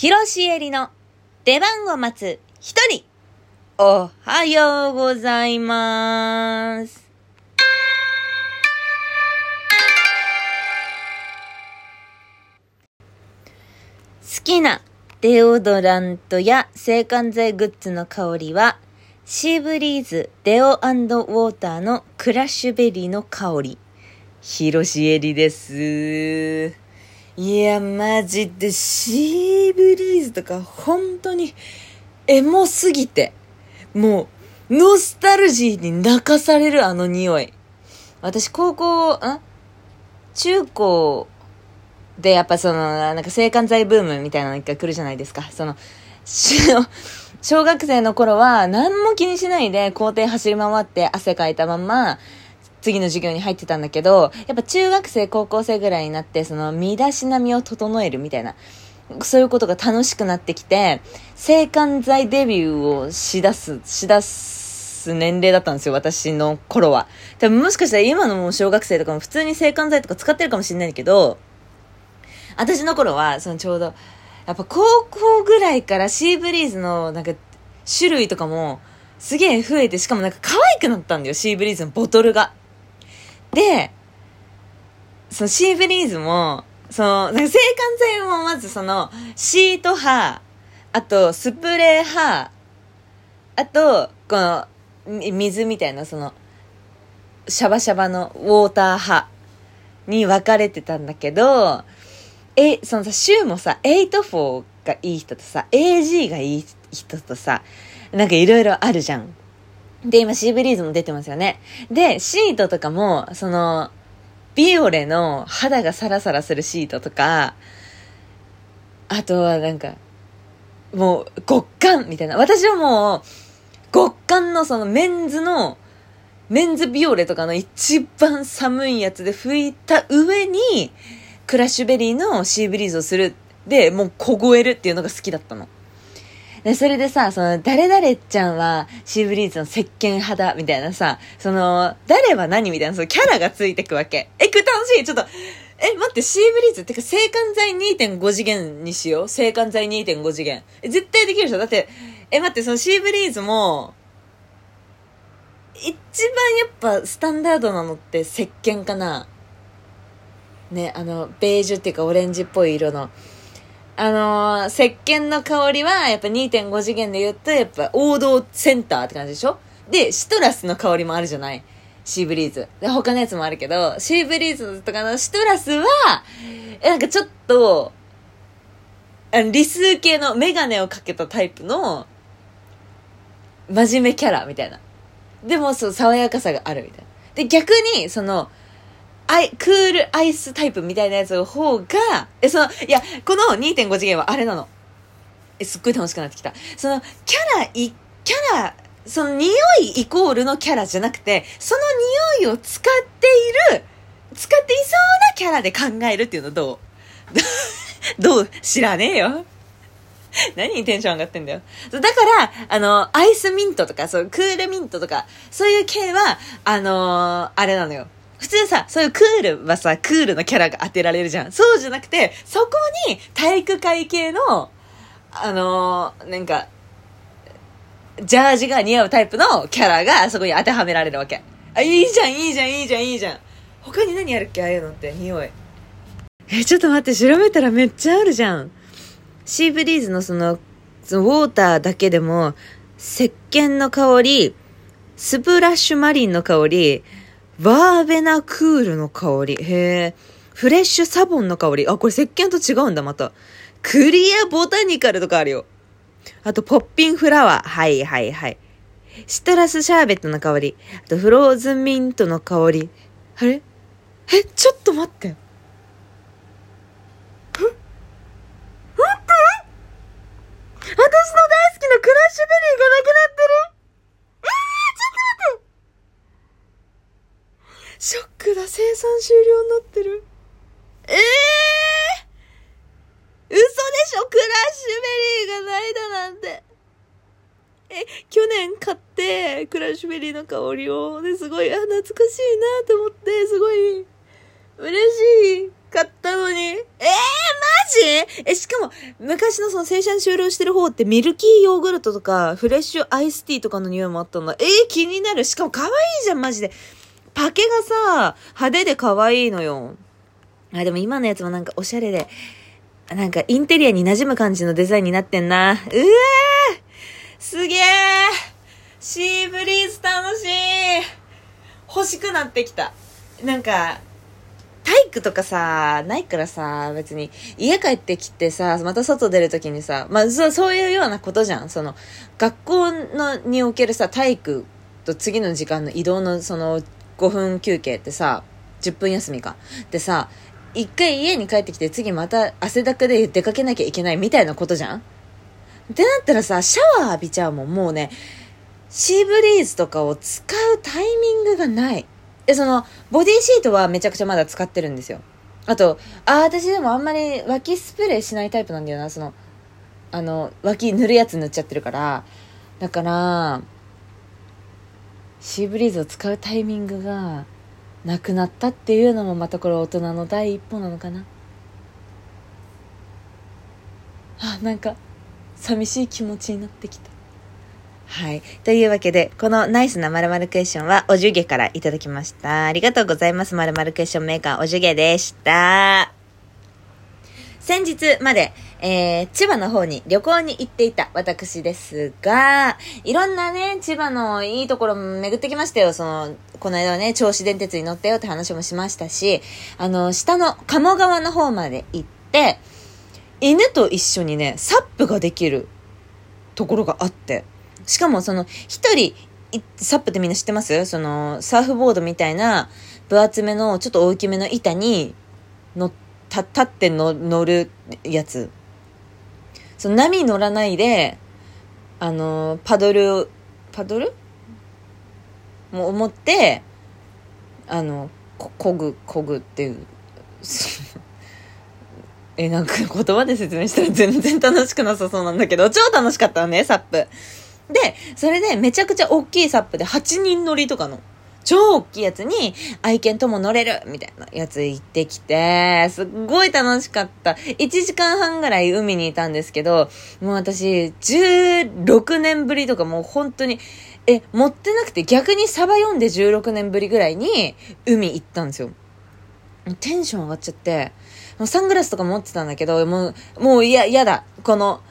広しえりの出番を待つ一人。おはようございます。好きなデオドラントや制汗剤グッズの香りは、シーブリーズデオウォーターのクラッシュベリーの香り。広しえりです。いや、マジでシーブリーズとか本当にエモすぎて、もうノスタルジーに泣かされるあの匂い。私高校、ん中高でやっぱその、なんか制汗剤ブームみたいなの一回来るじゃないですか。その、小学生の頃は何も気にしないで校庭走り回って汗かいたまま、次の授業に入ってたんだけど、やっぱ中学生、高校生ぐらいになって、その、身だしなみを整えるみたいな、そういうことが楽しくなってきて、制汗剤デビューをしだす、しだす年齢だったんですよ、私の頃は。多分もしかしたら今のもう小学生とかも普通に制汗剤とか使ってるかもしれないけど、私の頃は、そのちょうど、やっぱ高校ぐらいからシーブリーズのなんか種類とかもすげえ増えて、しかもなんか可愛くなったんだよ、シーブリーズのボトルが。で、そのシーブリーズも、その、制汗剤もまずその、シート派、あとスプレー派、あと、この、水みたいなその、シャバシャバのウォーター派に分かれてたんだけど、え、そのさ、週もさ、84がいい人とさ、AG がいい人とさ、なんかいろいろあるじゃん。で、今シーブリーズも出てますよね。で、シートとかも、その、ビオレの肌がサラサラするシートとか、あとはなんか、もう極寒みたいな。私はもう、極寒のそのメンズの、メンズビオレとかの一番寒いやつで拭いた上に、クラッシュベリーのシーブリーズをする。で、もう凍えるっていうのが好きだったの。で、それでさ、その、誰々ちゃんはシーブリーズの石鹸派だ、みたいなさ、その、誰は何みたいな、そのキャラがついてくわけ。え、これ楽しいちょっと、え、待って、シーブリーズってか、制汗剤2.5次元にしよう？制汗剤2.5次元。え、絶対できるでしょ？だって、え、待って、そのシーブリーズも、一番やっぱスタンダードなのって石鹸かなね、あの、ベージュっていうかオレンジっぽい色の。あのー、石鹸の香りは、やっぱ2.5次元で言うと、やっぱ王道センターって感じでしょ？で、シトラスの香りもあるじゃない？シーブリーズ。で、他のやつもあるけど、シーブリーズとかのシトラスは、なんかちょっと、あの理数系のメガネをかけたタイプの、真面目キャラみたいな。でも、そう、爽やかさがあるみたいな。で、逆に、その、アイ、クールアイスタイプみたいなやつの方が、え、その、いや、この2.5次元はあれなの。え、すっごい楽しくなってきた。その、キャラ、い、キャラ、その匂いイコールのキャラじゃなくて、その匂いを使っている、使っていそうなキャラで考えるっていうのどう？どう？知らねえよ。何にテンション上がってんだよ。だから、あの、アイスミントとか、そう、クールミントとか、そういう系は、あのーあれなのよ。普通さ、そういうクールはさ、クールのキャラが当てられるじゃん。そうじゃなくて、そこに体育会系の、あのーなんか、ジャージが似合うタイプのキャラがそこに当てはめられるわけ。あ、いいじゃん、いいじゃん、いいじゃん、いいじゃん。他に何あるっけ？ああいうのって、匂い。え、ちょっと待って、調べたらめっちゃあるじゃん。シーブリーズのその、そのウォーターだけでも、石鹸の香り、スプラッシュマリンの香り、バーベナクールの香り、へえ、フレッシュサボンの香り、あ、これ石鹸と違うんだ、また。クリアボタニカルとかあるよ。あと、ポッピンフラワー。はいはいはい。シトラスシャーベットの香り。あと、フローズンミントの香り。あれ？え、ちょっと待って。え待って私の大好きなクラッシュベリーがなくなってるえー、ちょっと待ってショックだ、生産終了になってる。ええー、嘘でしょ？クラッシュベリーがないだなんて。え、去年買って、クラッシュベリーの香りを、ですごい、あ、懐かしいなと思って、すごい、嬉しい、買ったのに。えー、マジジ？え、しかも、昔のその生産終了してる方ってミルキーヨーグルトとか、フレッシュアイスティーとかの匂いもあったんだ。えー、気になる。しかも可愛いじゃん、マジで。パケがさ、派手で可愛いのよ。あ、でも今のやつもなんかおしゃれで、なんかインテリアに馴染む感じのデザインになってんな。うわーすげーシーブリーズ楽しい欲しくなってきた。なんか、体育とかさ、ないからさ、別に、家帰ってきてさ、また外出るときにさ、まあそ、そういうようなことじゃん。その、学校のにおけるさ、体育と次の時間の移動のその、5分休憩ってさ、10分休みか。でさ、一回家に帰ってきて次また汗だくで出かけなきゃいけないみたいなことじゃん？ってなったらさ、シャワー浴びちゃうもん、もうね、シーブリーズとかを使うタイミングがない。で、その、ボディシートはめちゃくちゃまだ使ってるんですよ。あと、あ、私でもあんまり脇スプレーしないタイプなんだよな、その、あの、脇塗るやつ塗っちゃってるから。だから、シーブリーズを使うタイミングがなくなったっていうのもまたこれ大人の第一歩なのかな。あ、なんか、寂しい気持ちになってきた。はい。というわけで、このナイスな〇〇クエスチョンはおじゅげからいただきました。ありがとうございます。〇〇クエスチョンメーカーおじゅげでした。先日まで、えー、千葉の方に旅行に行っていた私ですが、いろんなね、千葉のいいところも巡ってきましたよ。その、この間はね、銚子電鉄に乗ったよって話もしましたし、あの、下の鴨川の方まで行って、犬と一緒にね、サップができるところがあって、しかもその、一人、サップってみんな知ってます？その、サーフボードみたいな、分厚めの、ちょっと大きめの板に乗って、立っての乗るやつ。その波乗らないで、あの、パドル、パドル？もう思って、あの、こ、こぐ、こぐっていう。え、なんか言葉で説明したら全然楽しくなさそうなんだけど、超楽しかったのね、サップ。で、それでめちゃくちゃ大きいサップで8人乗りとかの。超大きいやつに愛犬とも乗れるみたいなやつ行ってきて、すっごい楽しかった。1時間半ぐらい海にいたんですけど、もう私、16年ぶりとかもう本当に、え、持ってなくて逆にサバ読んで16年ぶりぐらいに海行ったんですよ。テンション上がっちゃって、もうサングラスとか持ってたんだけど、もう、もう嫌、嫌だ。この、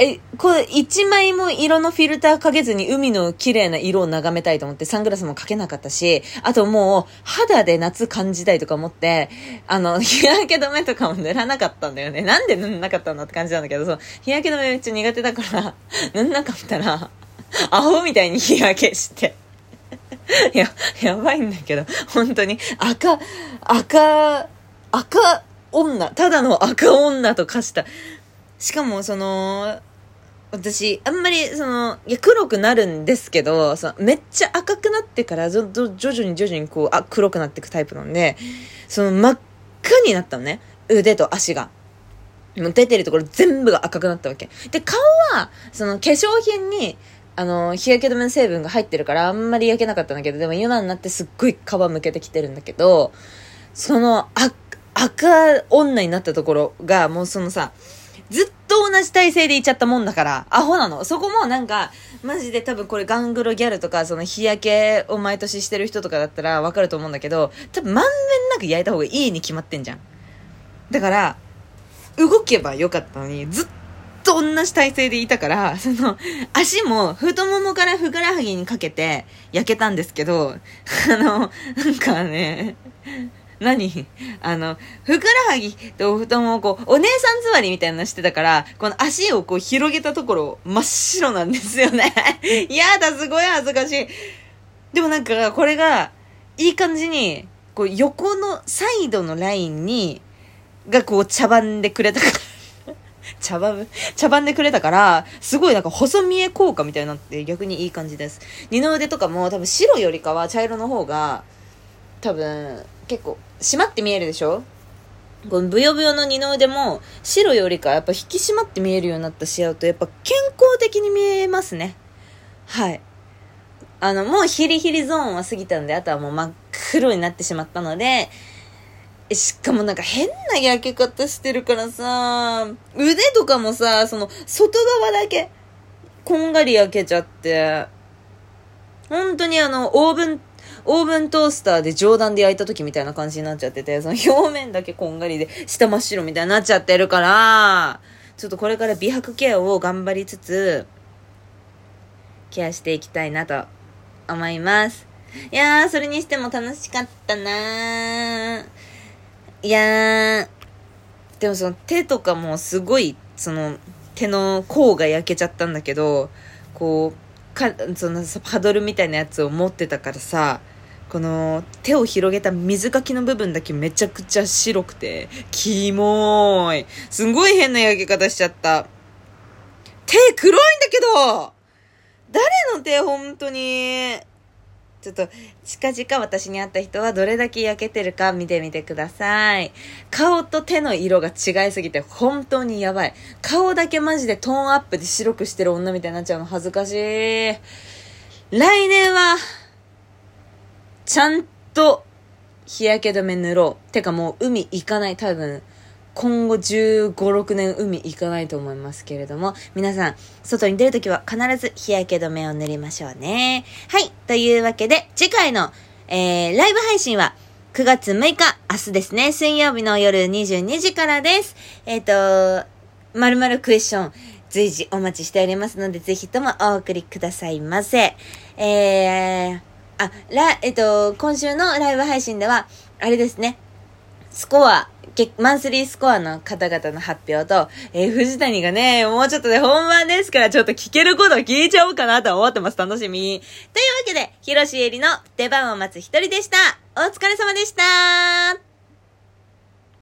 え、これ一枚も色のフィルターかけずに海の綺麗な色を眺めたいと思ってサングラスもかけなかったし、あともう肌で夏感じたいとか思って、あの、日焼け止めとかも塗らなかったんだよね。なんで塗んなかったのって感じなんだけど、そう、日焼け止めめっちゃ苦手だから、塗んなかったら、アホみたいに日焼けして。や、やばいんだけど、本当に赤、赤、赤女、ただの赤女と化した。しかも、その、私、あんまり、その、いや、黒くなるんですけど、そのめっちゃ赤くなってから徐々に徐々にこう、あ、黒くなっていくタイプなんで、その真っ赤になったのね。腕と足が。もう出てるところ全部が赤くなったわけ。で、顔は、その化粧品に、あの、日焼け止めの成分が入ってるからあんまり焼けなかったんだけど、でも今になってすっごい皮むけてきてるんだけど、その、赤、赤女になったところが、もうそのさ、ずっと同じ体勢でいっちゃったもんだから、アホなの。そこもなんか、マジで多分これガングロギャルとか、その日焼けを毎年してる人とかだったらわかると思うんだけど、多分まんべんなく焼いた方がいいに決まってんじゃん。だから、動けばよかったのに、ずっと同じ体勢でいたから、その、足も太ももからふくらはぎにかけて焼けたんですけど、あの、なんかね、何？あの、ふくらはぎと太ももをこう、お姉さん座りみたいなのしてたから、この足をこう広げたところ、真っ白なんですよね。やだ、すごい恥ずかしい。でもなんか、これが、いい感じに、こう、横のサイドのラインに、がこう、茶番でくれたから。茶番？茶番でくれたから、すごいなんか細見え効果みたいになって逆にいい感じです。二の腕とかも多分白よりかは茶色の方が、多分結構締まって見えるでしょ？このブヨブヨの二の腕も白よりかやっぱ引き締まって見えるようになったし合うとやっぱ健康的に見えますね。はい。あの、もうヒリヒリゾーンは過ぎたんで、あとはもう真っ黒になってしまったので、しかもなんか変な焼け方してるからさ、腕とかもさ、その、外側だけ、こんがり焼けちゃって、本当にあの、オーブン、オーブントースターで上段で焼いた時みたいな感じになっちゃってて、その表面だけこんがりで、下真っ白みたいになっちゃってるから、ちょっとこれから美白ケアを頑張りつつ、ケアしていきたいなと思います。いやー、それにしても楽しかったなー。いやー、でもその手とかもすごい、その手の甲が焼けちゃったんだけど、こう、か、そのパドルみたいなやつを持ってたからさ、この手を広げた水かきの部分だけめちゃくちゃ白くて、キモーい。すんごい変な焼け方しちゃった。手黒いんだけど誰の手本当に？ちょっと、近々私に会った人はどれだけ焼けてるか見てみてください。顔と手の色が違いすぎて本当にやばい。顔だけマジでトーンアップで白くしてる女みたいになっちゃうの恥ずかしい。来年は、ちゃんと日焼け止め塗ろう。てかもう海行かない。多分、今後15、6年海行かないと思いますけれども、皆さん、外に出るときは必ず日焼け止めを塗りましょうね。はい。というわけで、次回の、えー、ライブ配信は、9月6日、明日ですね、水曜日の夜22時からです。えっ、ー、と、まるまるクエスチョン、随時お待ちしておりますので、ぜひともお送りくださいませ。えー、あ、ら、えっと、今週のライブ配信では、あれですね、スコア、マンスリースコアの方々の発表と、えー、藤谷がね、もうちょっとで本番ですから、ちょっと聞けること聞いちゃおうかなと思ってます。楽しみ。というわけで、広しえりの出番を待つ一人でした。お疲れ様でした